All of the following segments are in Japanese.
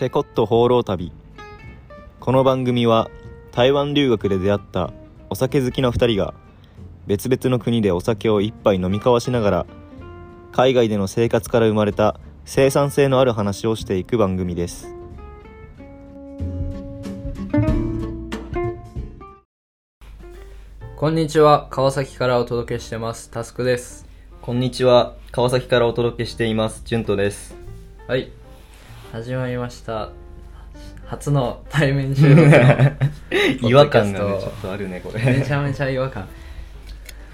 チェコット放浪旅この番組は台湾留学で出会ったお酒好きの2人が別々の国でお酒を一杯飲み交わしながら海外での生活から生まれた生産性のある話をしていく番組ですこんにちは、川崎からお届けしてます。タスクです。こんにちは川崎からお届けしていますジュントですはい。始まりました。初の対面収録の 違和感がねちょっとあるねこれめちゃめちゃ違和感。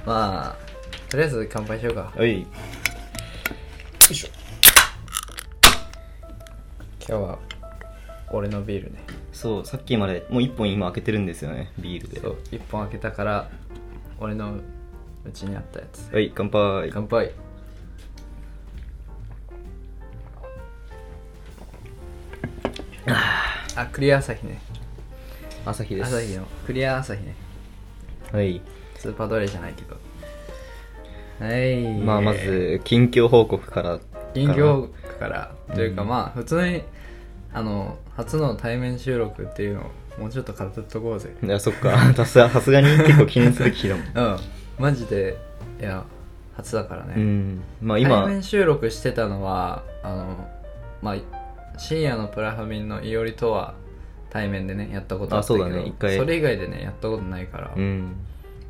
まあ、とりあえず乾杯しようか。はい今日は、俺のビールね。そうさっきまでもう1本今開けてるんですよねビールでそう、一本開けたから、俺のうちにあったやつ。はい乾杯乾杯。あ、クリア朝日ね。朝日です朝日の、クリア朝日ね。はいスーパードレじゃないけど。はい。まあまず近況報告から近況から、というかうんまあ、普通に、あの、初の対面収録っていうのをもうちょっと語っとこうぜ。いやそっか さすがさすがに結構記念すべき日だもん うん。マジで、いや、初だからね。うんまあ対今面収録してたのは、あの、まあ、深夜のプラファミンのいおりとは対面でね、やったことあったけど、あそうだね一回それ以外でね、やったことないから、うん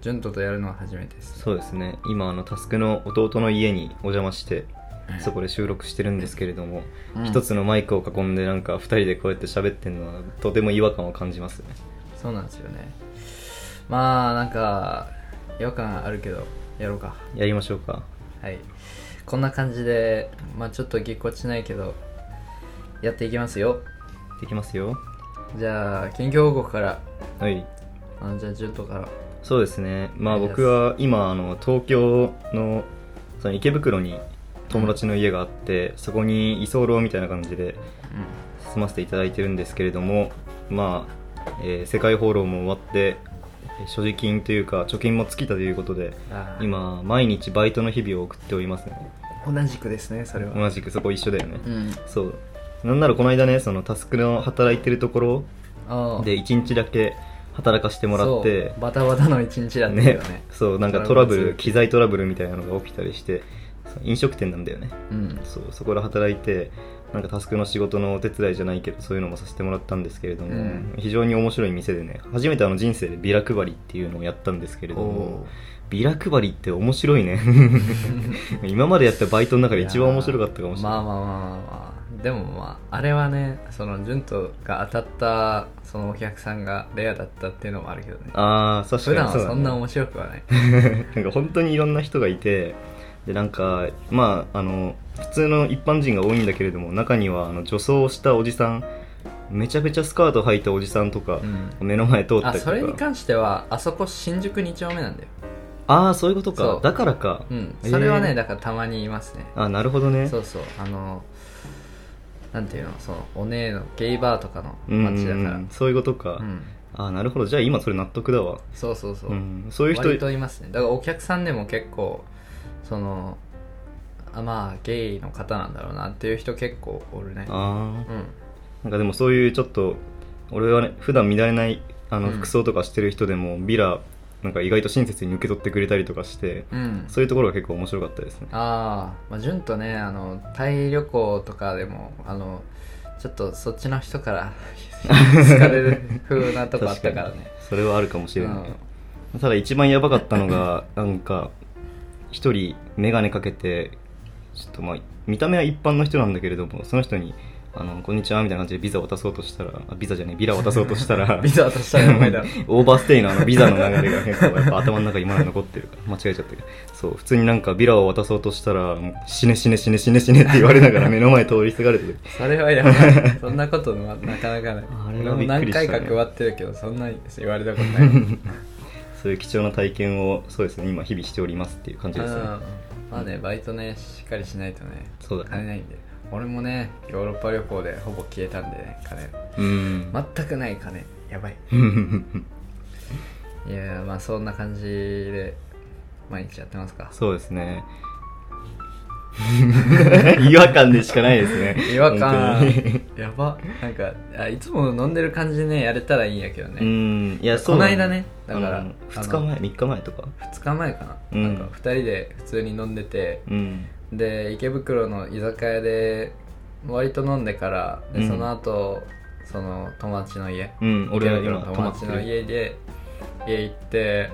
純斗とやるのは初めてです。そうですね今あのタスクの弟の家にお邪魔してうんそこで収録してるんですけれどもうん一、つのマイクを囲んでなんか二人でこうやって喋ってるのはとても違和感を感じますねそうなんですよね。まあ、なんか、違和感あるけど、やろうか。やりましょうかはい。こんな感じで、まあちょっとぎこちないけど、やっていきますよ。できますよ。じゃあ、近況報告から、はい。あのじゃあ、ジュントから。そうですね。まあ僕は今あの東京のその池袋に友達の家があって、そこに居候みたいな感じで住ませていただいてるんですけれどもまあ、えー世界放浪も終わってえー所持金というか貯金も尽きたということであー今毎日バイトの日々を送っておりますね。同じくですね、それは。同じくそこ一緒だよね、うん。そうなんならこの間ねそのタスクの働いてるところで1日だけ働かせてもらってバタバタの一日だったけどね。そうなんかトラブルル機材トラブルみたいなのが起きたりして飲食店なんだよね。うん。そうそこで働いてなんかタスクの仕事のお手伝いじゃないけどそういうのもさせてもらったんですけれども、うん。非常に面白い店でね初めてあの人生でビラ配りっていうのをやったんですけれどもおビラ配りって面白いね。今までやったバイトの中で一番面白かったかもしれない。まあまあまあまあまあでもまああれはねその純斗が当たったそのお客さんがレアだったっていうのもあるけどね。ああ確か普段はにそんな面白くはない。なんか本当にいろんな人がいてでなんかまああの普通の一般人が多いんだけれども中にはあの女装をしたおじさんめちゃめちゃスカート履いたおじさんとか、うん。目の前通ったありとか。それに関してはあそこ新宿2丁目なんだよ。ああそういうことか。だからか。うん。それはね、えーだからたまにいますね。あなるほどね。そうそう。あのなんていうのそのお姉のゲイバーとかのうん街だから。うんそういうことか、うん。あなるほど。じゃあ今それ納得だわ。そうそうそう、うん。そういう人割といますね。だからお客さんでも結構そのあまあゲイの方なんだろうなっていう人結構おるね。ああうん。なんかでもそういうちょっと俺はね普段見られないあのうん。服装とかしてる人でも、ビラなんか意外と親切に受け取ってくれたりとかしてうん。そういうところが結構面白かったですね。ああまあ純とねあのタイ旅行とかでもあのちょっとそっちの人から好かれる風なとこあったからね。それはあるかもしれない、うん。ただ一番やばかったのが なんか一人眼鏡かけてちょっとまあ見た目は一般の人なんだけれどもその人にあの、こんにちは、みたいな感じでビザ渡そうとしたら、あビザじゃねえ、ビラ渡そうとしたら、ビザ渡したらお前だ。オーバーステイのあのビザの流れが結構やっぱ頭の中にまだ残ってる。から、間違えちゃったけど。そう、普通になんかビラを渡そうとしたら、もう死ね死ね死ね死ね死ねって言われながら目の前通り過ぎられてる。それはやばい。そんなことはなかなかない。あれはびっく俺も何回か配ってるけどそんなに言われたことない。そういう貴重な体験を、そうですね、今日々しておりますっていう感じですね。うんまあねバイトねしっかりしないとねそうだね。金ないんで俺もねヨーロッパ旅行でほぼ消えたんでね金。うん。全くない金。やばい。いやまあそんな感じで毎日やってますか。そうですね。違和感でしかないですね。違和感。やば。なんかあいつも飲んでる感じでねやれたらいいんやけどうね、ん。いやそうこの間ね。だから、うん。2日前3日前とか？2日前かな,、うんなん。か2人で普通に飲んでてうんで池袋の居酒屋で割と飲んでからで、うん。その後その友達の家。うん俺の友達の家。で家行って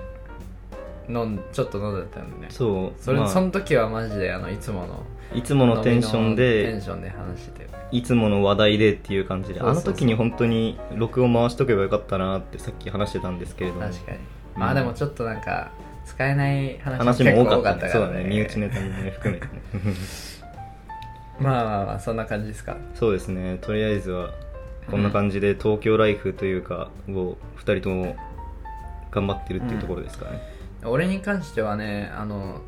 飲んちょっと飲んでたんでね。そうそれ、まあ。その時はマジであのいつものいつものテンション飲みのテンでションで話してて。いつもの話題でっていう感じであの時に本当に録音回しとけばよかったなってさっき話してたんですけれども。確かに。うん。まあでもちょっとなんか使えない話話も多かったね。結構そうだね身内ネタもね含めてね。まあまあまあそんな感じですか。そうですね。とりあえずはこんな感じで東京ライフというかを2人とも頑張ってるっていうところですかね。俺に関してはねあの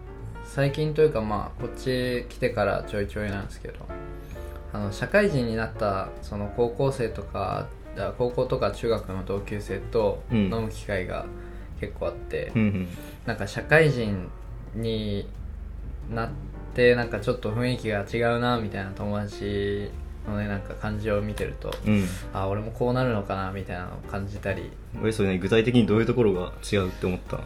最近というかまあこっち来てからちょいちょいなんですけどあの社会人になったその高校生とかあ高校とか中学の同級生とうん。飲む機会が結構あって、うんうんなんか社会人になってなんかちょっと雰囲気が違うなみたいな友達のねなんか感じを見てると、うん。あ俺もこうなるのかなみたいなのを感じたり。俺それね具体的にどういうところが違うって思ったう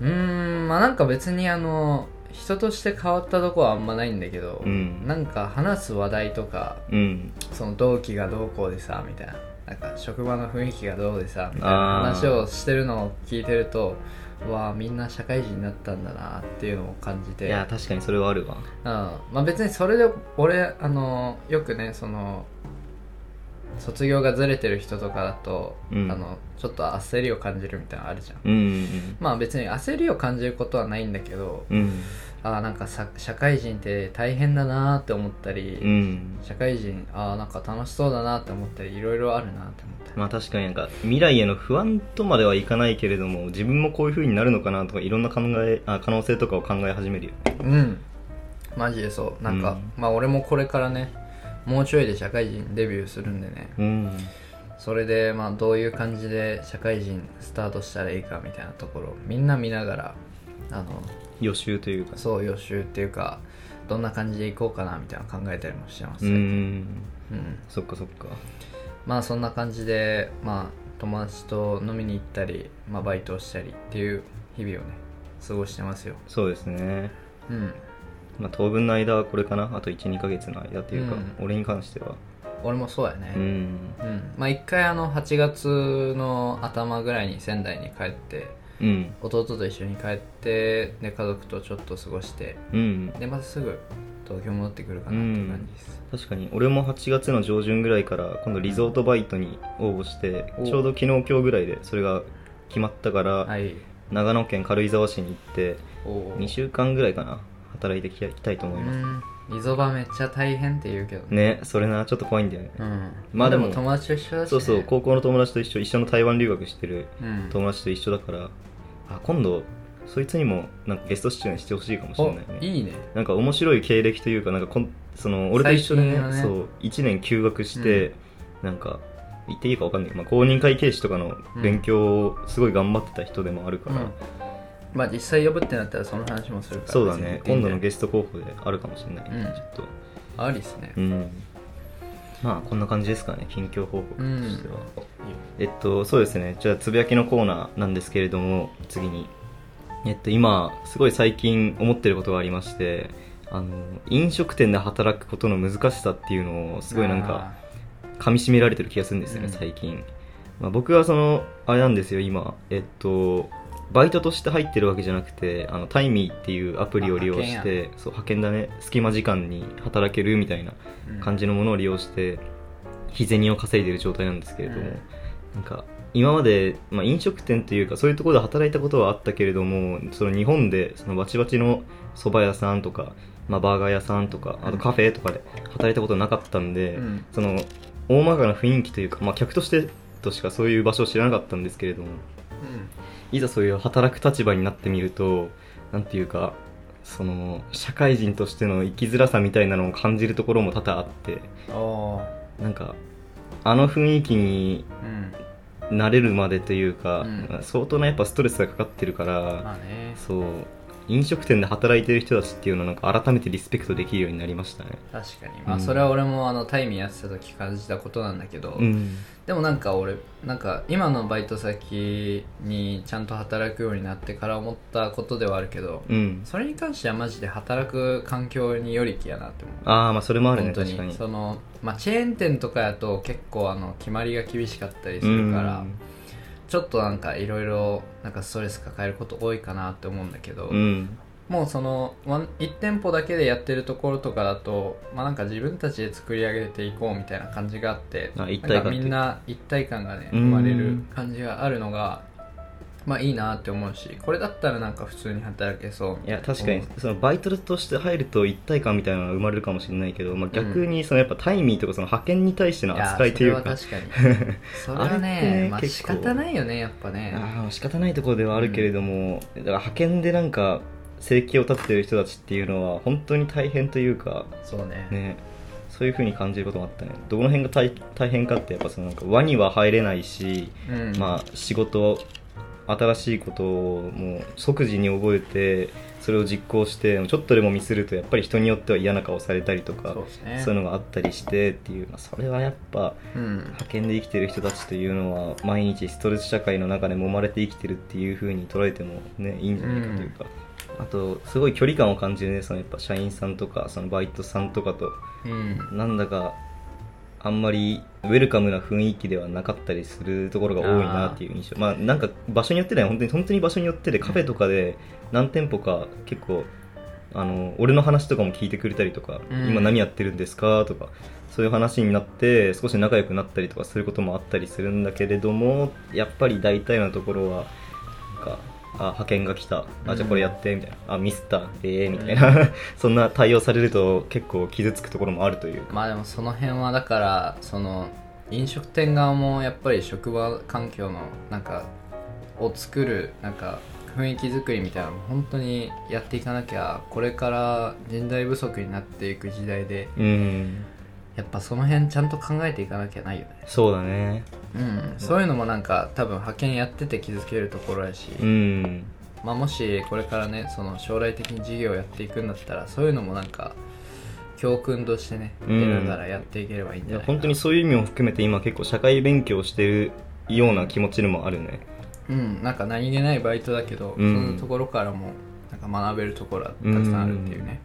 ーんまあなんか別にあの人として変わったとこはあんまないんだけど、うん。なんか話す話題とかうん。その同期がどうこうでさみたいな。なんか職場の雰囲気がどうでさみたいな話をしてるのを聞いてるとうわあみんな社会人になったんだなっていうのを感じて。いや確かにそれはあるわ。うん。まあ別にそれで俺あのよくねその卒業がずれてる人とかだと、うん。あのちょっと焦りを感じるみたいなのあるじゃん。うんうんまあ別に焦りを感じることはないんだけど、うん。ああなんかさ社会人って大変だなって思ったり、うん。社会人ああなんか楽しそうだなって思ったりいろいろあるなって思った。まあ確かになんか未来への不安とまではいかないけれども自分もこういう風になるのかなとかいろんな考えあ可能性とかを考え始めるよね。うん。マジでそう。なんか、うん。まあ俺もこれからねもうちょいで社会人デビューするんでね。うん。それでまあどういう感じで社会人スタートしたらいいかみたいなところをみんな見ながらあの予習というか。そう予習っていうかどんな感じでいこうかなみたいなの考えたりもしてます。うねん。うん。そっかそっか。まあそんな感じでまあ友達と飲みに行ったり、まあ、バイトをしたりっていう日々をね過ごしてますよ。そうですね。うんまあ当分の間はこれかな。あと12ヶ月の間というか、うん。俺に関しては。俺もそうやね。うん。うん。まあ一回あの8月の頭ぐらいに仙台に帰ってうん。弟と一緒に帰ってで家族とちょっと過ごしてうん。でまたすぐ東京戻ってくるかなって感じです、確かに。俺も8月の上旬ぐらいから今度リゾートバイトに応募して、お。ちょうど昨日今日ぐらいでそれが決まったから、はい。長野県軽井沢市に行っておお2週間ぐらいかな働いてきたいと思います、うん。リゾバめっちゃ大変って言うけどね。それなちょっと怖いんだよね、うん。ままあでもも友達と一緒だし、ね、そうそう高校の友達と一緒一緒の台湾留学してるうん。友達と一緒だからあ今度そいつにもなんかゲスト出演してほしいかもしれないね。おいいね。なんか面白い経歴というかなんかこんその俺と一緒でねね。そう1年休学して、なんか言っていいか分かんない、まあ、公認会計士とかの勉強をすごい頑張ってた人でもあるから、うんまあ実際呼ぶってなったらその話もするから。そうだね。今度のゲススト候補であるかもしれない、うん。ちょっと。トありっすね。うん。まあこんな感じですかね。近況報告としては、いいよえっとそうですね。じゃあつぶやきのコーナーなんですけれども次に。えっと今すごい最近思ってることがありましてあの飲食店で働くことの難しさっていうのをすごいなんか噛み締められてる気がするんですよね、うん。最近、まあ、僕はそのあれなんですよ今。えっとバイトとして入ってるわけじゃなくてあのタイミーっていうアプリを利用しあてそう派遣だね。隙間時間に働けるみたいなうん。感じのものを利用して日銭を稼いでる状態なんですけれども、うん。なんか今まで、まあ、飲食店というかそういうところで働いたことはあったけれどもその日本でそのバチバチの蕎麦屋さんとか、まあ、バーガー屋さんとかあとカフェとかで働いたことなかったんで、うん。その大まかな雰囲気というか、まあ、客としてとしかそういう場所を知らなかったんですけれどもいざそういう働く立場になってみるとなんていうかその社会人としての生きづらさみたいなのを感じるところも多々あってなんかあの雰囲気にうん。慣れるまでというか、うん。相当なやっぱストレスがかかってるから、まあね。そう飲食店で働いてる人たちっていうのをなんか改めてリスペクトできるようになりましたね。確かに。まあうんそれは俺もあのタイミーやってた時感じたことなんだけど、うん。でもなんか俺なんか今のバイト先にちゃんと働くようになってから思ったことではあるけど、うん。それに関してはマジで働く環境によりきやなって思う。ああまあそれもあるね確かに。その、まあ、チェーン店とかやと結構あの決まりが厳しかったりするから、ちょっとなんかいろいろなんかストレス抱えること多いかなって思うんだけど、うん、うんもうその1店舗だけでやってるところとかだと、まあ、なんか自分たちで作り上げていこうみたいな感じがあってなんかみんな一体感がねうん。生まれる感じがあるのがまあいいなって思うしこれだったらなんか普通に働けそう。いや確かにうん。そのバイトとして入ると一体感みたいなのが生まれるかもしれないけど、まあ、逆にそのやっぱタイミーとかその派遣に対しての扱いというか。やそれは確かに。それはあれねまあ仕方ないよねやっぱね。ああ仕方ないところではあるけれども、だから派遣でなんか生計を立ててる人たちっていうのは本当に大変というかそうね。ねそういう風に感じることもあったね。どの辺が大大変かってやっぱそのなんか輪には入れないし、うん。まあ仕事新しいことをもう即時に覚えてそれを実行してちょっとでもミスるとやっぱり人によっては嫌な顔されたりとかそうね。いうのがあったりしてっていう、まあ、それはやっぱうん派遣で生きてる人たちというのは毎日ストレス社会の中で揉まれて生きてるっていう風に捉えてもねいいんじゃないかというか、あとすごい距離感を感じるねそのやっぱ社員さんとかそのバイトさんとかと。うん。なんだかあんまりウェルカムな雰囲気ではなかったりするところが多いなっていう印象。まあなんか場所によってね本当に本当に場所によってでカフェとかで何店舗か結構あの俺の話とかも聞いてくれたりとか、うん。今何やってるんですかとかそういう話になって少し仲良くなったりとかすることもあったりするんだけれどもやっぱり大体のところはなんかあ派遣が来た。あじゃあこれやってみたいな、あミスったええみたいな、そんな対応されると結構傷つくところもあるというか。まあでもその辺はだからその飲食店側もやっぱり職場環境のなんかを作るなんか雰囲気作りみたいなのも本当にやっていかなきゃこれから人材不足になっていく時代でうんやっぱその辺ちゃんと考えていかなきゃないよね。そうだね。うん。そういうのもなんか多分派遣やってて気づけるところやし、うん。まあ、もしこれからねその将来的に事業をやっていくんだったらそういうのもなんか教訓としてねうん。出ながらやっていければいいんいじゃないかな。や本当にそういう意味も含めて今結構社会勉強してるような気持ちでもあるね。うん、なんか何気ないバイトだけど、うん。そういうところからもなんか学べるところはたくさんあるっていうね、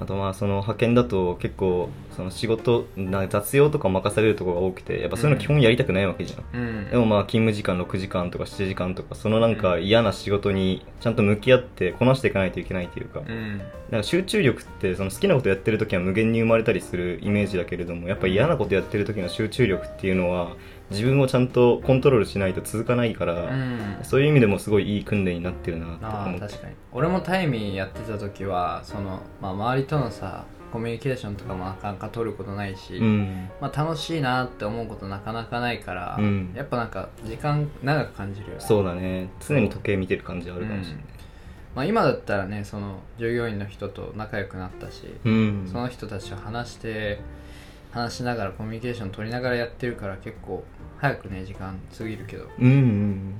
あとまあその派遣だと結構その仕事な雑用とか任されるところが多くてやっぱそういうの基本やりたくないわけじゃん、うん。でもまあ勤務時間6時間とか7時間とかそのなんか嫌な仕事にちゃんと向き合ってこなしていかないといけないというか、うん。なんか集中力ってその好きなことやってる時は無限に生まれたりするイメージだけれどもやっぱ嫌なことやってる時の集中力っていうのは自分をちゃんとコントロールしないと続かないから、うん。そういう意味でもすごいいい訓練になってるなとあ思って。あ確かに。俺もタイミーやってた時はその、まあ、周りとのさコミュニケーションとかもなかなか取ることないし、うん。まあ、楽しいなって思うことなかなかないから、うん。やっぱなんか時間長く感じるよね。そうだね。常に時計見てる感じはあるかもしれない。まあ、今だったらねその従業員の人と仲良くなったし、うん、その人たちと話して話しながらコミュニケーション取りながらやってるから結構早くね時間過ぎるけど。うんうん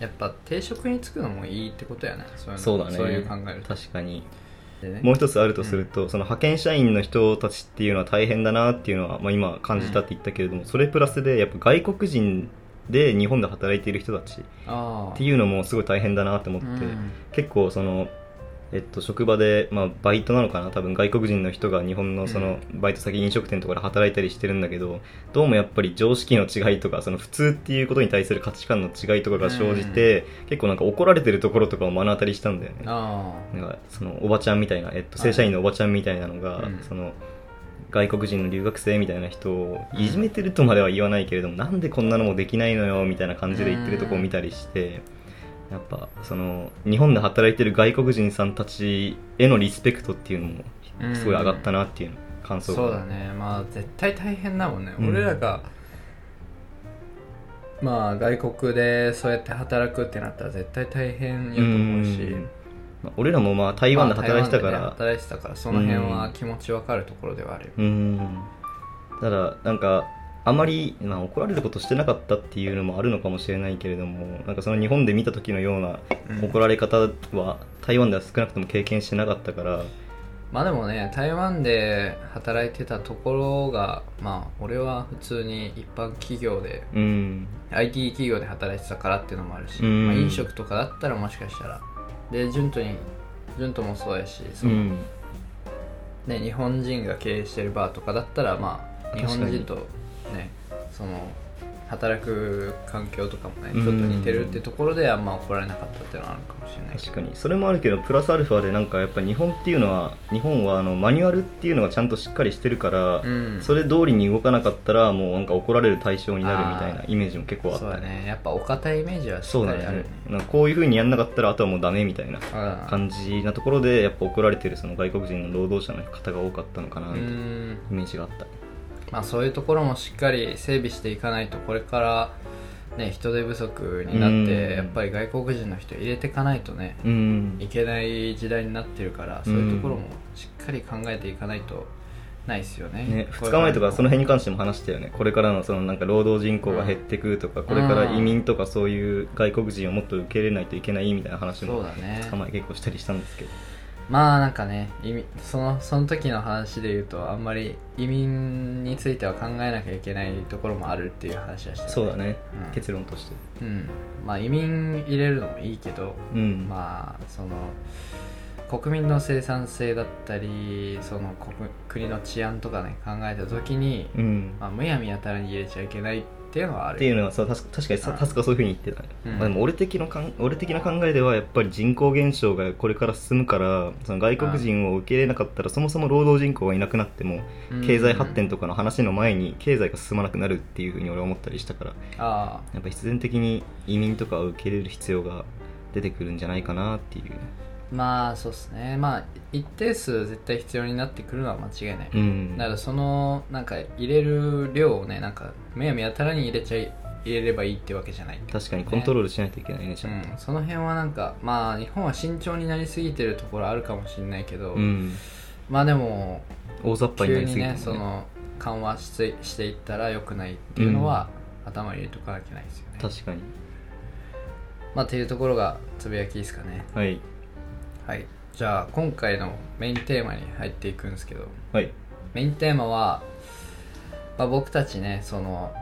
やっぱ定職に就くのもいいってことやね。そういうのそうだね。そういう考えると。確かに。でね。もう一つあるとすると、その派遣社員の人たちっていうのは大変だなっていうのは、まあ、今感じたって言ったけれども、それプラスでやっぱ外国人で日本で働いている人たちああっていうのもすごい大変だなって思って、うん。結構その、えっと、職場で、まあ、バイトなのかな？多分外国人の人が日本のそのバイト先飲食店とかで働いたりしてるんだけどどうもやっぱり常識の違いとかその普通っていうことに対する価値観の違いとかが生じて、結構なんか怒られてるところとかを目の当たりしたんだよね。あなんかそのおばちゃんみたいな、えっと、正社員のおばちゃんみたいなのが、うん。その外国人の留学生みたいな人をいじめてるとまでは言わないけれども、なんでこんなのもできないのよみたいな感じで言ってるとこを見たりして、やっぱその日本で働いてる外国人さんたちへのリスペクトっていうのもすごい上がったなっていう感あ想が、そうだね。まあ絶対大変だもんね、うん。俺らがまあ外国でそうやって働くってなったら絶対大変やと思うし、うん。まあ俺らもまあ台湾で働いてたから、まあね働いてたからその辺は気持ちわかるところではあるよ、うん。ただなんかあまり、まあ、怒られることしてなかったっていうのもあるのかもしれないけれどもなんかその日本で見た時のようなうん。怒られ方は台湾では少なくとも経験してなかったから。まあでもね台湾で働いてたところがまあ俺は普通に一般企業でうん。IT 企業で働いてたからっていうのもあるし、うん。まあ、飲食とかだったらもしかしたら。で順当に順当もそうやしその、うん。ね、日本人が経営してるバーとかだったらまあ日本人とねその働く環境とかもねうん。ちょっと似てるってところであんま怒られなかったっていうのはあるかもしれない確かに。それもあるけどプラスアルファでなんかやっぱ日本っていうのは日本はあのマニュアルっていうのがちゃんとしっかりしてるから、うん。それ通りに動かなかったらもうなんか怒られる対象になるみたいなイメージも結構あっそうだたね。ねやっぱお堅いイメージはしそうだねっかりあるねなんかこういうふうにやんなかったらあとはもうダメみたいなうん。感じなところでやっぱ怒られてるその外国人の労働者の方が多かったのかなうみたいなん。イメージがあったまあそういうところもしっかり整備していかないとこれからね人手不足になってうん。やっぱり外国人の人入れていかないとねうん。いけない時代になってるからそういうところもしっかり考えていかないとないですよね。ね、2これから日前とかその辺に関しても話したよね。これからのそのなんか労働人口が減ってくとか、これから移民とかそういう外国人をもっと受け入れないといけないみたいな話もだね。2日前結構したりしたんですけどまあなんかね移民そのその時の話で言うとあんまり移民については考えなきゃいけないところもあるっていう話はしてたそうだね、うん。結論として。うん。まあ移民入れるのもいいけどうん、まあその国民の生産性だったりその国国の治安とかね考えた時に、うん。まあ、むやみやたらに入れちゃいけないっていうのはあるっていうのはさ確か確かにさうん。タスクはそういうふうに言ってたね、うん。まあ、でも俺的のかん俺的な考えではやっぱり人口減少がこれから進むからその外国人を受け入れなかったらそもそも労働人口がいなくなっても経済発展とかの話の前に経済が進まなくなるっていうふうに俺は思ったりしたからあやっぱ必然的に移民とかを受け入れる必要が出てくるんじゃないかなっていう。あまあそうですね。まあ一定数絶対必要になってくるのは間違いない、うん。だからそのなんか入れる量をねなんかむやみやたらに入れちゃい入れればいいってわけじゃない。確かにコントロールしないといけないねちうゃんと。ん、その辺はなんかまあ日本は慎重になりすぎてるところあるかもしれないけど、うん、まあでも大雑把になりすぎてもねその緩和してしていったら良くないっていうのは、頭に入れとかなきゃいけないですよね。確かに。まあっていうところがつぶやきですかね。はいはい。じゃあ今回のメインテーマに入っていくんですけど。はい。メインテーマは、まあ、僕たちねその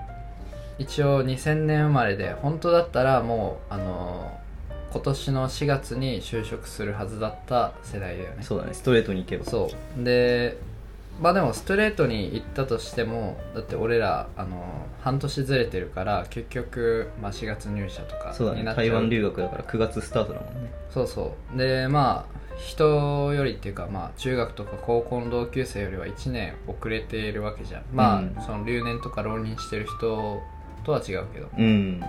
一応2000年生まれで本当だったらもうあの今年の4月に就職するはずだった世代だよね。そうだね。ストレートに行けば。そう。でまあでもストレートに行ったとしてもだって俺らあの半年ずれてるから結局、まあ、4月入社とかそうだね。になっちゃう。台湾留学だから9月スタートだもんね。そうそう。でまあ人よりっていうかまあ中学とか高校の同級生よりは1年遅れているわけじゃん。まあ、うん。その留年とか浪人してる人とは違うけど。うん。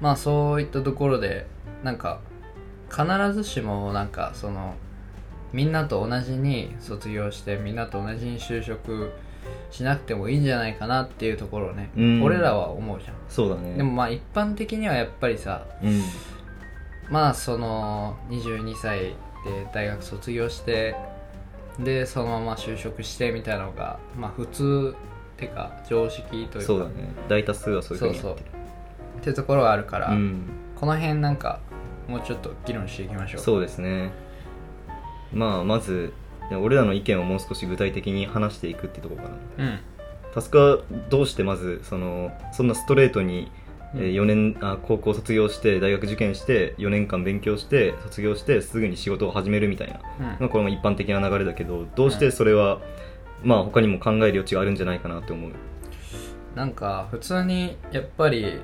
まあそういったところでなんか必ずしもなんかそのみんなと同じに卒業してみんなと同じに就職しなくてもいいんじゃないかなっていうところをね、うん。俺らは思うじゃん。そうだね。でもまあ一般的にはやっぱりさうん。まあその22歳で大学卒業してでそのまま就職してみたいなのがまあ普通っていうか常識というか。そうだね。大多数はそういうふうにやそうってる。っていう。ところはあるから、うん。この辺なんかもうちょっと議論していきましょう。そうですねまあまず俺らの意見をもう少し具体的に話していくってところかな。うん。タスクはどうしてまずそのそんなストレートにうん。4年あ高校卒業して大学受験して4年間勉強して卒業してすぐに仕事を始めるみたいな、うん。まあ、これも一般的な流れだけどどうしてそれは、まあ他にも考える余地があるんじゃないかなって思う。なんか普通にやっぱり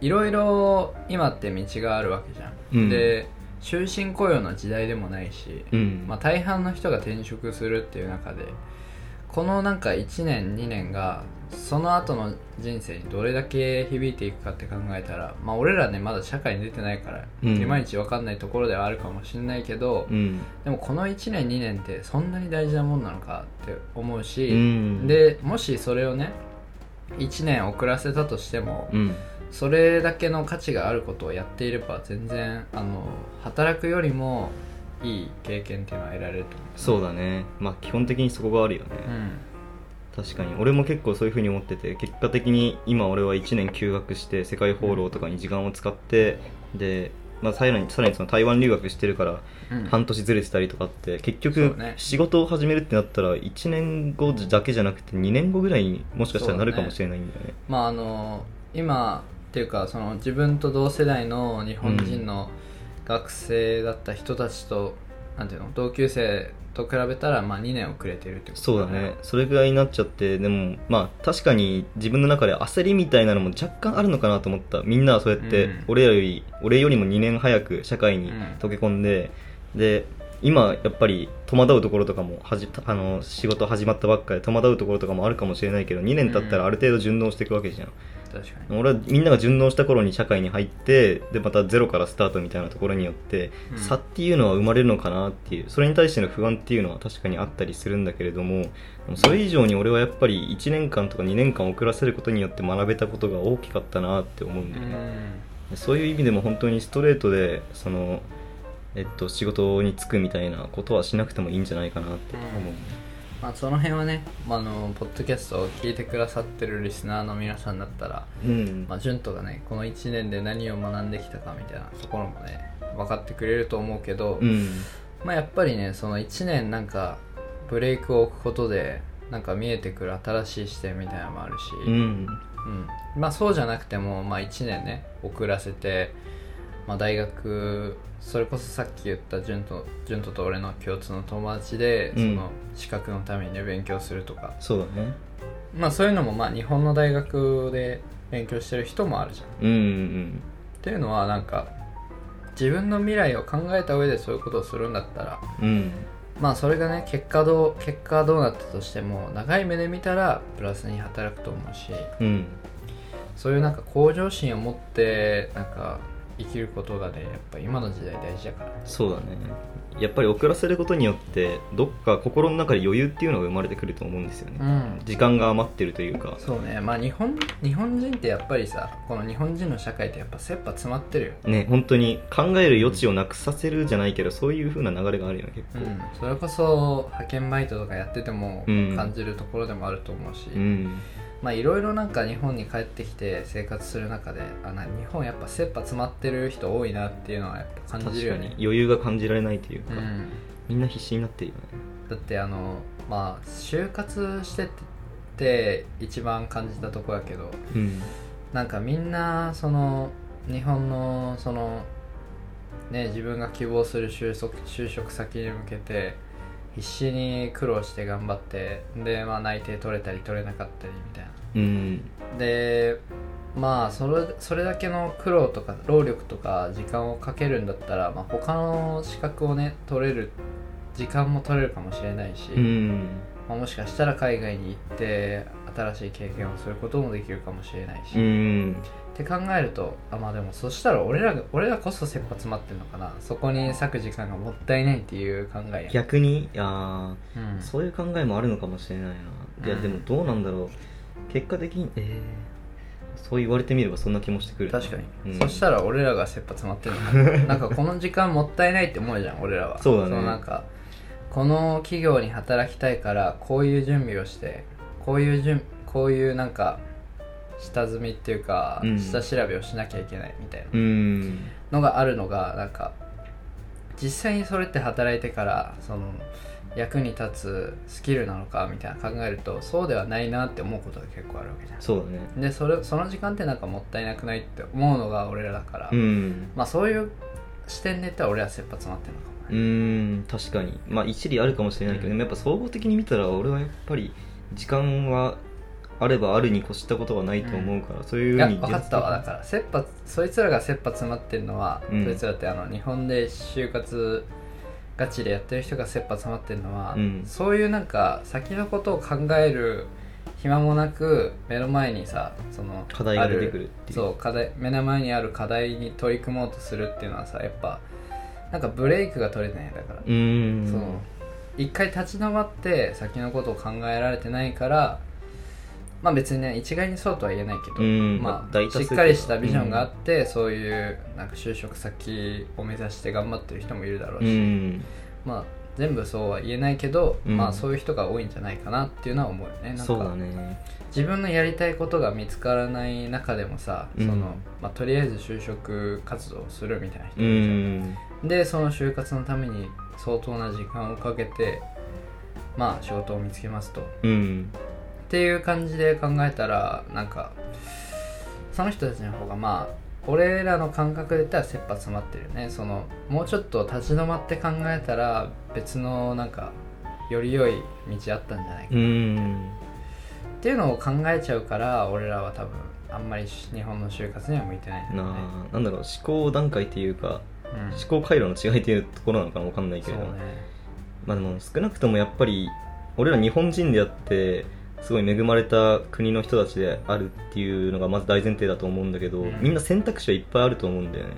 いろいろ今って道があるわけじゃん、うん。で終身雇用の時代でもないし、うん、まあ、大半の人が転職するっていう中でこのなんか1年2年がその後の人生にどれだけ響いていくかって考えたらまあ俺らねまだ社会に出てないから、うん。いまいち分かんないところではあるかもしれないけど、うんでもこの1年2年ってそんなに大事なもんなのかって思うし、うんでもしそれをね1年遅らせたとしても、うんそれだけの価値があることをやっていれば全然あの働くよりもいい経験っていうのは得られると思そうだね。まあ基本的にそこがあるよね、う、うん、確かに俺も結構そういうふうに思ってて結果的に今俺は1年休学して世界放浪とかに時間を使ってで、まあ、さらにさらにその台湾留学してるからうん。半年ずれてたりとかって結そ局うね。仕事を始めるってなったら1年後だけじゃなくて2年後ぐらいにもしかしたらなるかもしれないんだよね。まああの今っていうかその自分と同世代の日本人の学生だった人たちと、なんていうの同級生と比べたらまあ2年遅れてるってことそうだね。それぐらいになっちゃってでもまあ確かに自分の中で焦りみたいなのも若干あるのかなと思った。みんなはそうやってうん。俺らより、俺よりも2年早く社会にうん。溶け込んで、で今やっぱり戸惑うところとかもはじあの仕事始まったばっかで戸惑うところとかもあるかもしれないけど2年経ったらある程度順応していくわけじゃん、確かに。俺はみんなが順応した頃に社会に入ってでまたゼロからスタートみたいなところによって、うん。差っていうのは生まれるのかなっていうそれに対しての不安っていうのは確かにあったりするんだけれどもそれ以上に俺はやっぱり1年間とか2年間遅らせることによって学べたことが大きかったなって思うんだよね、そういう意味でも本当にストレートでその、えっと、仕事に就くみたいなことはしなくてもいいんじゃないかなって思う、まあ、その辺はね、まあ、あのポッドキャストを聞いてくださってるリスナーの皆さんだったら、うん。まあ、潤斗がねこの1年で何を学んできたかみたいなところもね分かってくれると思うけど、うん。まあ、やっぱりねその1年なんかブレイクを置くことでなんか見えてくる新しい視点みたいなのもあるし、うん。うん。まあそうじゃなくても、まあ、1年ね遅らせて、まあ、大学それこそさっき言った潤と潤とと俺の共通の友達で、うん。その資格のためにね勉強するとか。そうだね。まあそういうのもまあ日本の大学で勉強してる人もあるじゃん。っうんうん。ていうのはなんか自分の未来を考えた上でそういうことをするんだったらうん。まあそれがね結果どう結果どうなったとしても長い目で見たらプラスに働くと思うし。うん。そういうなんか向上心を持ってなんか生きることがねやっぱ今の時代大事だから。ねそうだね。やっぱり遅らせることによってどっか心の中で余裕っていうのが生まれてくると思うんですよね、うん。時間が余ってるというか。そうね。まあ日本日本人ってやっぱりさこの日本人の社会ってやっぱ切羽詰まってるよ。ね本当に考える余地をなくさせるじゃないけどそういう風な流れがあるよね結構。うん、それこそ派遣バイトとかやっててもうん。感じるところでもあると思うし、うん。まあいろいろなんか日本に帰ってきて生活する中であな日本やっぱ切羽詰まってる人多いなっていうのはやっぱ感じるよね。余裕が感じられないというか、うん、みんな必死になってるよね。だってあのまあ就活してって一番感じたとこやけどうん。なんかみんなその日本のそのね自分が希望する就職就職先に向けて必死に苦労して頑張ってでまあ内定取れたり取れなかったりみたいな。うん。でまあそれそれだけの苦労とか労力とか時間をかけるんだったら、まあ、他の資格をね取れる時間も取れるかもしれないし、うん。まあ、もしかしたら海外に行って新しい経験をすることもできるかもしれないし、うっんて考えるとあまあでもそしたら俺らが俺らこそ切羽詰まってるのかな。そこに割く時間がもったいないっていう考えや逆にいやーうん。そういう考えもあるのかもしれないな、いやうん。でもどうなんだろう。結果的にえー、そう言われてみればそんな気もしてくるな。確かに、うん。そしたら俺らが切羽詰まってるのか。な なんかこの時間もったいないって思うじゃん俺らは。そうだね。のなんかこの企業に働きたいからこういう準備をしてこういう準こういうなんか下積みっていうか、うん。下調べをしなきゃいけないみたいな。うん。のがあるのがなんか実際にそれって働いてからその役に立つスキルなのかみたいな考えるとそうではないなって思うことが結構あるわけじゃん。そうだね。でそれその時間ってなんかもったいなくないって思うのが俺らだから、うん。まあそういう視点で言ったら俺は切羽詰まってるのかもうね、ーん確かに。まあ一理あるかもしれないけど、うん。やっぱ総合的に見たら俺はやっぱり時間はあればあるに越したことはないと思うから、そういういやふうに。分かったわ。だから切羽そいつらが切羽詰まってるのは、うん。そいつらってあの日本で就活ガチでやってる人が切羽詰まってるのは、うん。そういうなんか先のことを考える暇もなく目の前にさその課題が出てくるっていう。そう課題目の前にある課題に取り組もうとするっていうのはさやっぱなんかブレイクが取れてないだから、うーん。そう。一回立ち止まって先のことを考えられてないからまあ別にね一概にそうとは言えないけど、うんまあ、しっかりしたビジョンがあって、そういうなんか就職先を目指して頑張ってる人もいるだろううし、ん。まあ全部そうは言えないけど、うん。まあそういう人が多いんじゃないかなっていうのは思うよね。なんそうだかね。自分のやりたいことが見つからない中でもさ、うん。そのまあ、とりあえず就職活動をするみたいな人ういるじゃん。ん。でその就活のために相当な時間をかけてまあ仕事を見つけますとっうんていう感じで考えたらなんかその人たちの方がまあ俺らの感覚で言ったら切羽詰まってるよね。そのもうちょっと立ち止まって考えたら別のなんかより良い道あったんじゃないかうん。っていうのを考えちゃうから俺らは多分あんまり日本の就活には向いてないんだなよね。あなんだろう思考段階っていうかうん。思考回路の違いっていうところなのかなわかんないけども、まあでも少なくともやっぱり俺ら日本人であってすごい恵まれた国の人たちであるっていうのがまず大前提だと思うんだけど、うん。みんな選択肢はいっぱいあると思うんだよね。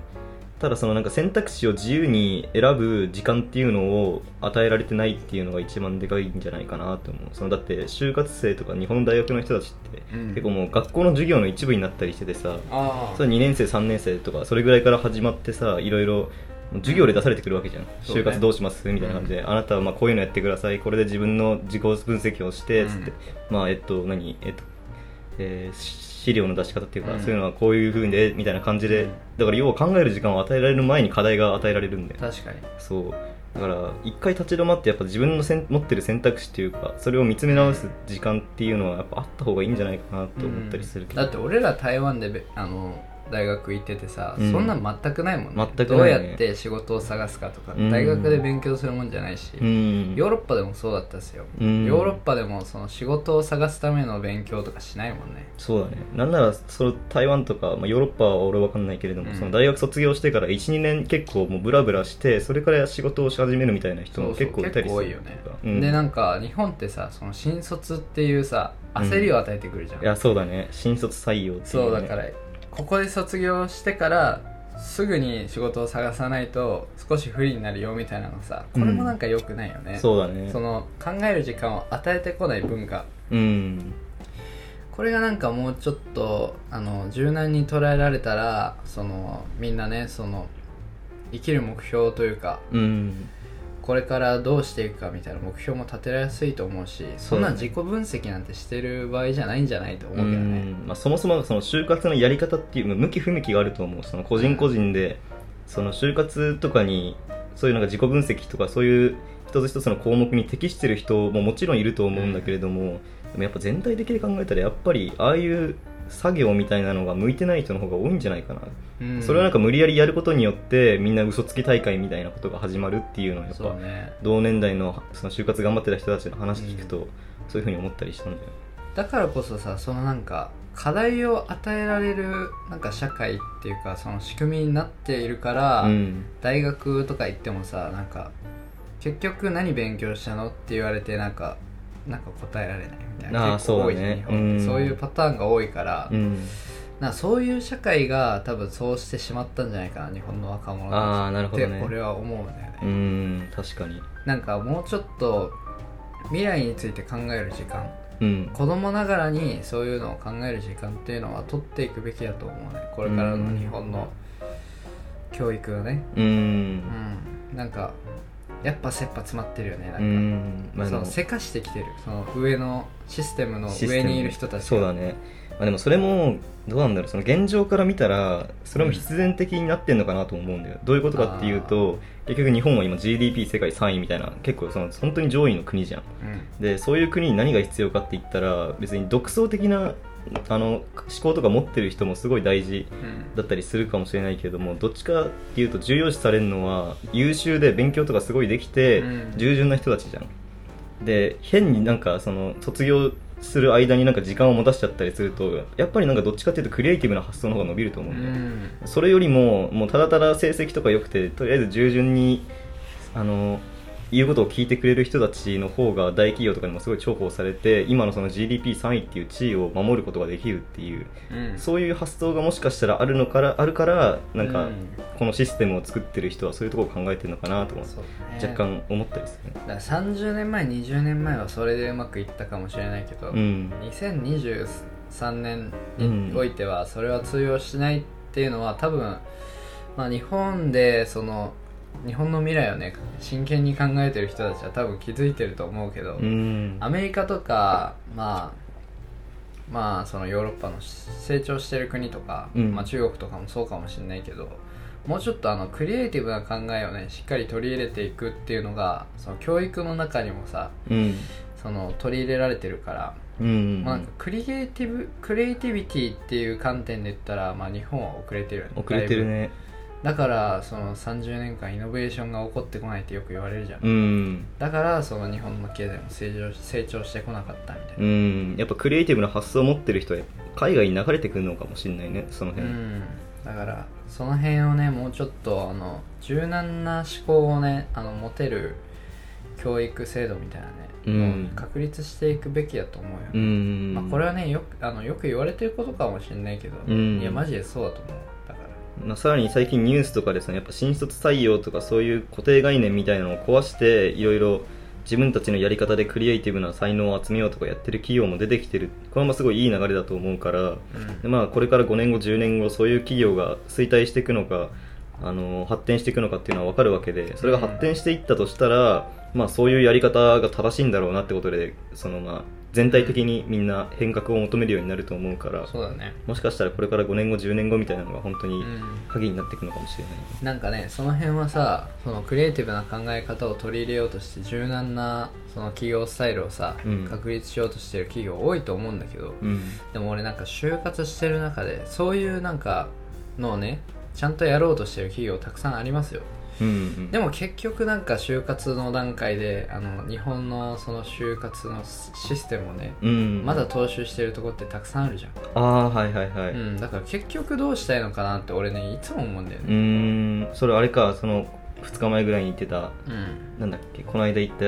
ただそのなんか選択肢を自由に選ぶ時間っていうのを与えられてないっていうのが一番でかいんじゃないかなと思う。そのだって就活生とか日本の大学の人たちってうん。結構もう学校の授業の一部になったりしててさああそれ2年生3年生とかそれぐらいから始まってさいろいろ授業で出されてくるわけじゃん、ね。就活どうします？みたいな感じで、あなたはまあこういうのやってください。これで自分の自己分析をしてつって、まあえっと何？えっと、えー資料の出し方っていうか、うん。そういうのはこういうふうでみたいな感じで、うん。だから要は考える時間を与えられる前に課題が与えられるんだよ確かに。そう。だから一回立ち止まってやっぱ自分のせん持ってる選択肢っていうかそれを見つめ直す時間っていうのはやっぱあった方がいいんじゃないかなと思ったりするけど、だって俺ら台湾でべあの大学行っててさ、うん。そんなん全くないもんね。全くどないうねやって仕事を探すかとか、うん。大学で勉強するもんじゃないし、うん。ヨーロッパでもそうだったですよ、うん。ヨーロッパでもその仕事を探すための勉強とかしないもんね。そうだね。なんならその台湾とか、まあ、ヨーロッパは俺わかんないけれども、うん。その大学卒業してから12年結構もうブラブラしてそれから仕事をし始めるみたいな人も結構いたりする多いよね、うん。でなんか日本ってさその新卒っていうさ焦りを与えてくるじゃん、いやそうだね。新卒採用っていう、ね、そうだからここで卒業してからすぐに仕事を探さないと少し不利になるよみたいなのさこれもなんか良くないよね、そうだね。その考える時間を与えてこない文化。うん。これがなんかもうちょっとあの柔軟に捉えられたらそのみんなねその生きる目標というかうんこれからどうしていくかみたいな目標も立てやすいと思うしそんな自己分析なんてしてる場合じゃないんじゃないと思ううけどね。んまあ、そもそもその就活のやり方っていう向き不向きがあると思うその個人個人でその就活とかにそういうなんか自己分析とかそういう一つ一つの項目に適してる人ももちろんいると思うんだけれども、でもやっぱ全体的に考えたらやっぱりああいう作業みたいなのが向いてない人の方が多いんじゃないかな、うん。それをなんか無理やりやることによってみんな嘘つき大会みたいなことが始まるっていうのはやっぱね。同年代のその就活頑張ってた人たちの話聞くと、そういうふうに思ったりしたんだよだからこそさそのなんか課題を与えられるなんか社会っていうかその仕組みになっているから、うん。大学とか行ってもさなんか結局何勉強したのって言われてなんかなんか答えられないみたいな。結構多いね日本うん。そういうパターンが多いから、うん。なそういう社会が多分そうしてしまったんじゃないかな日本の若者たちって。俺は思うんだよね、うん確かに。なんかもうちょっと未来について考える時間。うん。子供ながらにそういうのを考える時間っていうのは取っていくべきだと思うね。これからの日本の教育はね。ううんん。なんかやっぱ切羽詰まってるよねなんか、うん。まあそのせかしてきてる。その上のシステムの上にいる人たちが。そうだね、まあ、でもそれもどうなんだろう。その現状から見たらそれも必然的になってんのかなと思うんだよ。どういうことかっていうと結局日本は今 GDP 世界3位みたいな結構その本当に上位の国じゃん。うん。でそういう国に何が必要かって言ったら別に独創的なあの思考とか持ってる人もすごい大事うん。だったりするかもしれないけれどもどっちかっていうと重要視されるのは優秀で勉強とかすごいできて、うん。従順な人たちじゃん。で変になんかその卒業する間になんか時間を持たせちゃったりするとやっぱりなんかどっちかっていうとクリエイティブな発想の方が伸びると思ううんだよ、ん。それよりももうただただ成績とか良くてとりあえず従順にあの言うことを聞いてくれる人たちの方が大企業とかにもすごい重宝されて今のその GDP3 位っていう地位を守ることができるっていううん。そういう発想がもしかしたらあるのからあるからなんかうん。このシステムを作ってる人はそういうところを考えてるのかなとか若干思ったりするね。だから30年前20年前はそれでうまくいったかもしれないけど、うん。2023年においてはそれは通用しないっていうのは多分、まあ、日本でその日本の未来をね真剣に考えてる人たちは多分気づいてると思うけど、うん。アメリカとかまあまあそのヨーロッパの成長してる国とか、うん。まあ、中国とかもそうかもしれないけどもうちょっとあのクリエイティブな考えをねしっかり取り入れていくっていうのがその教育の中にもさうん。その取り入れられてるから、うん。まクリエイティブクリエイティビティっていう観点で言ったら、まあ、日本は遅れてるよね。遅れてるねだからその30年間イノベーションが起こってこないってよく言われるじゃん、うん。だからその日本の経済も成長成長してこなかったみたいな。うん。やっぱクリエイティブな発想を持ってる人は海外に流れてくるのかもしれないねそのう辺ん。だからその辺をねもうちょっとあの柔軟な思考をねあの持てる教育制度みたいなね、うん。確立していくべきだと思うよ、うん。まあ、これはねよくあのよく言われてることかもしれないけど、うん。いやマジでそうだと思うまあ、さらに最近ニュースとかですねやっぱ新卒採用とかそういう固定概念みたいなのを壊していろいろ自分たちのやり方でクリエイティブな才能を集めようとかやってる企業も出てきてる。これもすごいいい流れだと思うからうん。でまあこれから5年後10年後そういう企業が衰退していくのかあの発展していくのかっていうのは分かるわけでそれが発展していったとしたら、まあ、そういうやり方が正しいんだろうなってことでそのまあ全体的にみんな変革を求めるようになると思うからそうだね。もしかしたらこれから5年後10年後みたいなのが本当にうん。鍵になっていくのかもしれない、なんかねその辺はさそのクリエイティブな考え方を取り入れようとして柔軟なその企業スタイルをさ、うん。確立しようとしてる企業多いと思うんだけど、うん。でも俺なんか就活してる中でそういうなんかのをねちゃんとやろうとしてる企業たくさんありますようんうん。でも結局なんか就活の段階であの日本のその就活のシステムをねうんまだ踏襲してるとこってたくさんあるじゃん、ああはいはいはい、う、うんだから結局どうしたいのかなって俺ねいつも思うんだよーねん。それあれかその2日前ぐらいに言ってたうん。なんだっけこの間行った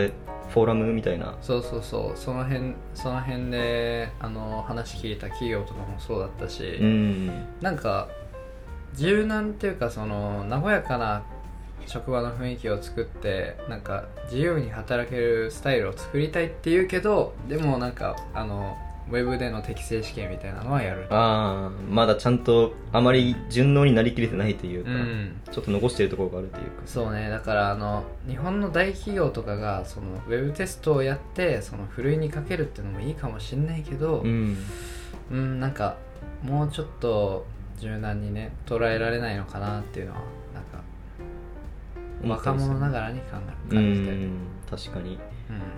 フォーラムみたいな。そうそうそう。その辺その辺であの話聞いた企業とかもそうだったし、うん。なんか柔軟っていうかその和やかな職場の雰囲気を作ってなんか自由に働けるスタイルを作りたいっていうけどでもなんかあのウェブでの適正試験みたいなのはやるああまだちゃんとあまり順応になりきれてないというか、うん。ちょっと残してるところがあるというか。そうね。だからあの日本の大企業とかがそのウェブテストをやってそのふるいにかけるっていうのもいいかもしれないけどうん。うんなんかもうちょっと柔軟にね捉えられないのかなっていうのは若者ながらに考えう感じてる、ん。確かに。うん。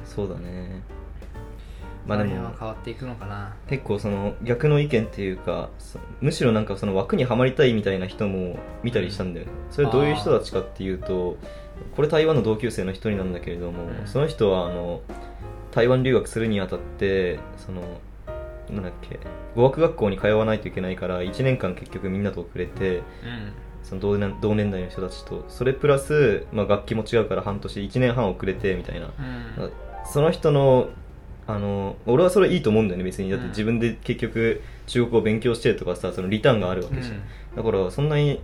そうだね。まあでも。も変わっていくのかな。結構その逆の意見っていうかそむしろなんかその枠にはまりたいみたいな人も見たりしたんだよね。それはどういう人たちかっていうとこれ台湾の同級生の一人なんだけれども、うん。その人はあの台湾留学するにあたってそのなんだっけ語学学校に通わないといけないから1年間結局みんなと遅れてうんその同年同年代の人たちとそれプラス、まあ、楽器も違うから半年1年半遅れてみたいな。うん。その人のあの俺はそれいいと思うんだよね別に。だってうん。自分で結局中国語を勉強してるとかさそのリターンがあるわけじゃん、だからそんなに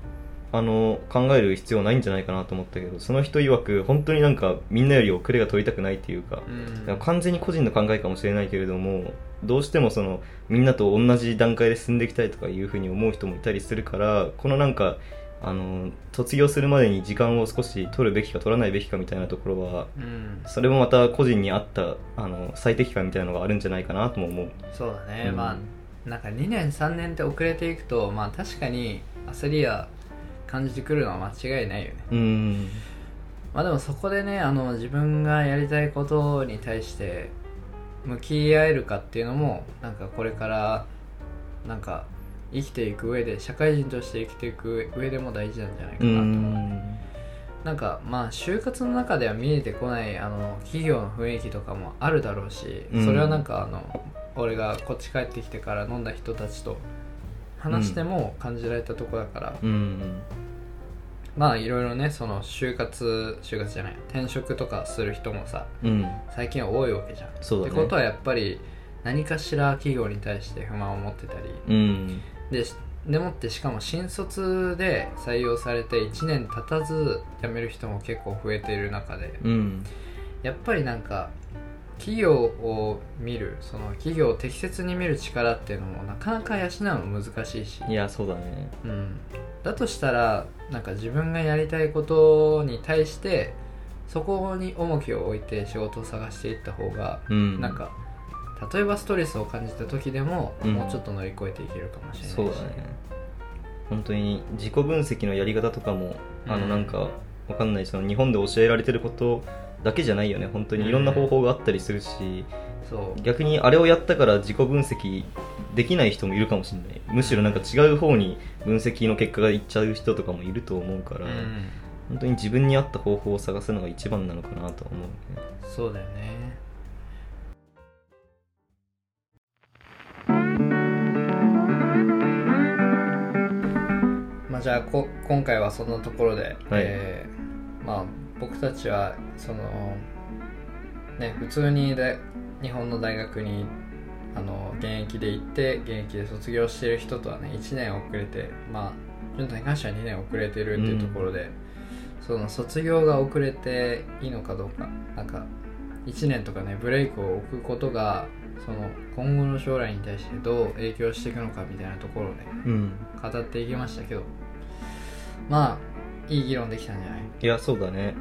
あの考える必要ないんじゃないかなと思ったけどその人曰く本当になんかみんなより遅れが取りたくないっていうか,、うん。完全に個人の考えかもしれないけれどもどうしてもそのみんなと同じ段階で進んでいきたいとかいうふうに思う人もいたりするからこのなんかあの卒業するまでに時間を少し取るべきか取らないべきかみたいなところはうん。それもまた個人に合ったあの最適化みたいなのがあるんじゃないかなとも思う。そうだね、うん。まあなんか2年3年って遅れていくとまあ確かに焦りや感じてくるのは間違いないよね。うん。まあでもそこでねあの自分がやりたいことに対して向き合えるかっていうのもなんかこれからなんか生きていく上で社会人として生きていく上でも大事なんじゃないかうなと思う、ん。なんかまあ就活の中では見えてこないあの企業の雰囲気とかもあるだろうしうん。それはなんかあの俺がこっち帰ってきてから飲んだ人たちと話しても感じられたとこだから、うん。まあいろいろねその就活就活じゃない転職とかする人もさうん。最近は多いわけじゃん。そうだね。ってことはやっぱり何かしら企業に対して不満を持ってたりうんでしでもってしかも新卒で採用されて1年経たず辞める人も結構増えている中でうん。やっぱりなんか企業を見るその企業を適切に見る力っていうのもなかなか養うの難しいし、いやそうだね。うん、だとしたらなんか自分がやりたいことに対してそこに重きを置いて仕事を探していった方が、うん。なんか例えばストレスを感じた時でも、うん。もうちょっと乗り越えていけるかもしれないし。そうだね。本当に自己分析のやり方とかもあうん。のなんかわかんない。その日本で教えられてることだけじゃないよね。本当にいろんな方法があったりするし、そう。逆にあれをやったから自己分析できない人もいるかもしれない。むしろなんか違う方に分析の結果がいっちゃう人とかもいると思うから、うん。本当に自分に合った方法を探すのが一番なのかなとは思うね。そうだよねまあじゃあこ今回はそんなところで、えーまあ僕たちはそのね普通にで日本の大学にあの現役で行って現役で卒業してる人とはね1年遅れてまあ潤太に関しては2年遅れてるっていうところで、その卒業が遅れていいのかどうかなんか1年とかねブレイクを置くことがその今後の将来に対してどう影響していくのかみたいなところをねうん。語っていきましたけどまあいい議論できたんじゃない？いやそうだね。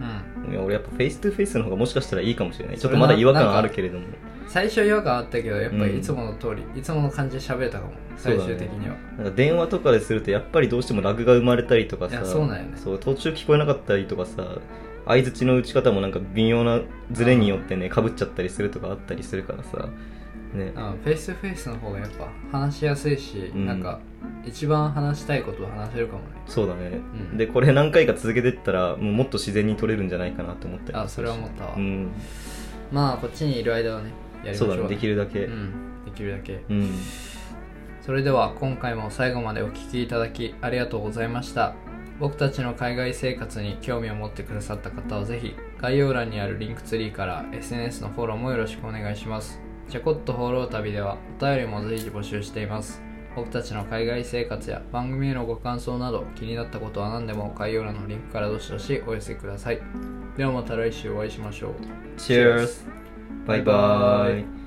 うん。いや俺やっぱ face to face の方がもしかしたらいいかもしれない。ちょっとまだ違和感あるけれども。最初違和感あったけどやっぱりうん。いつもの通り、いつもの感じで喋れたかも。最終的には、なんか電話とかでするとやっぱりどうしてもラグが生まれたりとかさ。いやそうなんよね。そう途中聞こえなかったりとかさ相づちの打ち方もなんか微妙なズレによってねかぶっちゃったりするとかあったりするからさ。ねうんフェイスフェイスの方がやっぱ話しやすいし、うん。なんか一番話したいことを話せるかもね。そうだね、うん。でこれ何回か続けてったらもうもっと自然に取れるんじゃないかなって思ったりあそれは思ったわ、うん。まあこっちにいる間はねやりましょう。そうだね。できるだけ。うん。できるだけ。うん。それでは今回も最後までお聞きいただきありがとうございました。僕たちの海外生活に興味を持ってくださった方はぜひ概要欄にあるリンクツリーから SNS のフォローもよろしくお願いしますチャコット放浪旅ではお便りも随時募集しています。僕たちの海外生活や番組へのご感想など気になったことは何でも概要欄のリンクからどしどしお寄せください。ではまた来週お会いしましょう。Cheers! バイバイ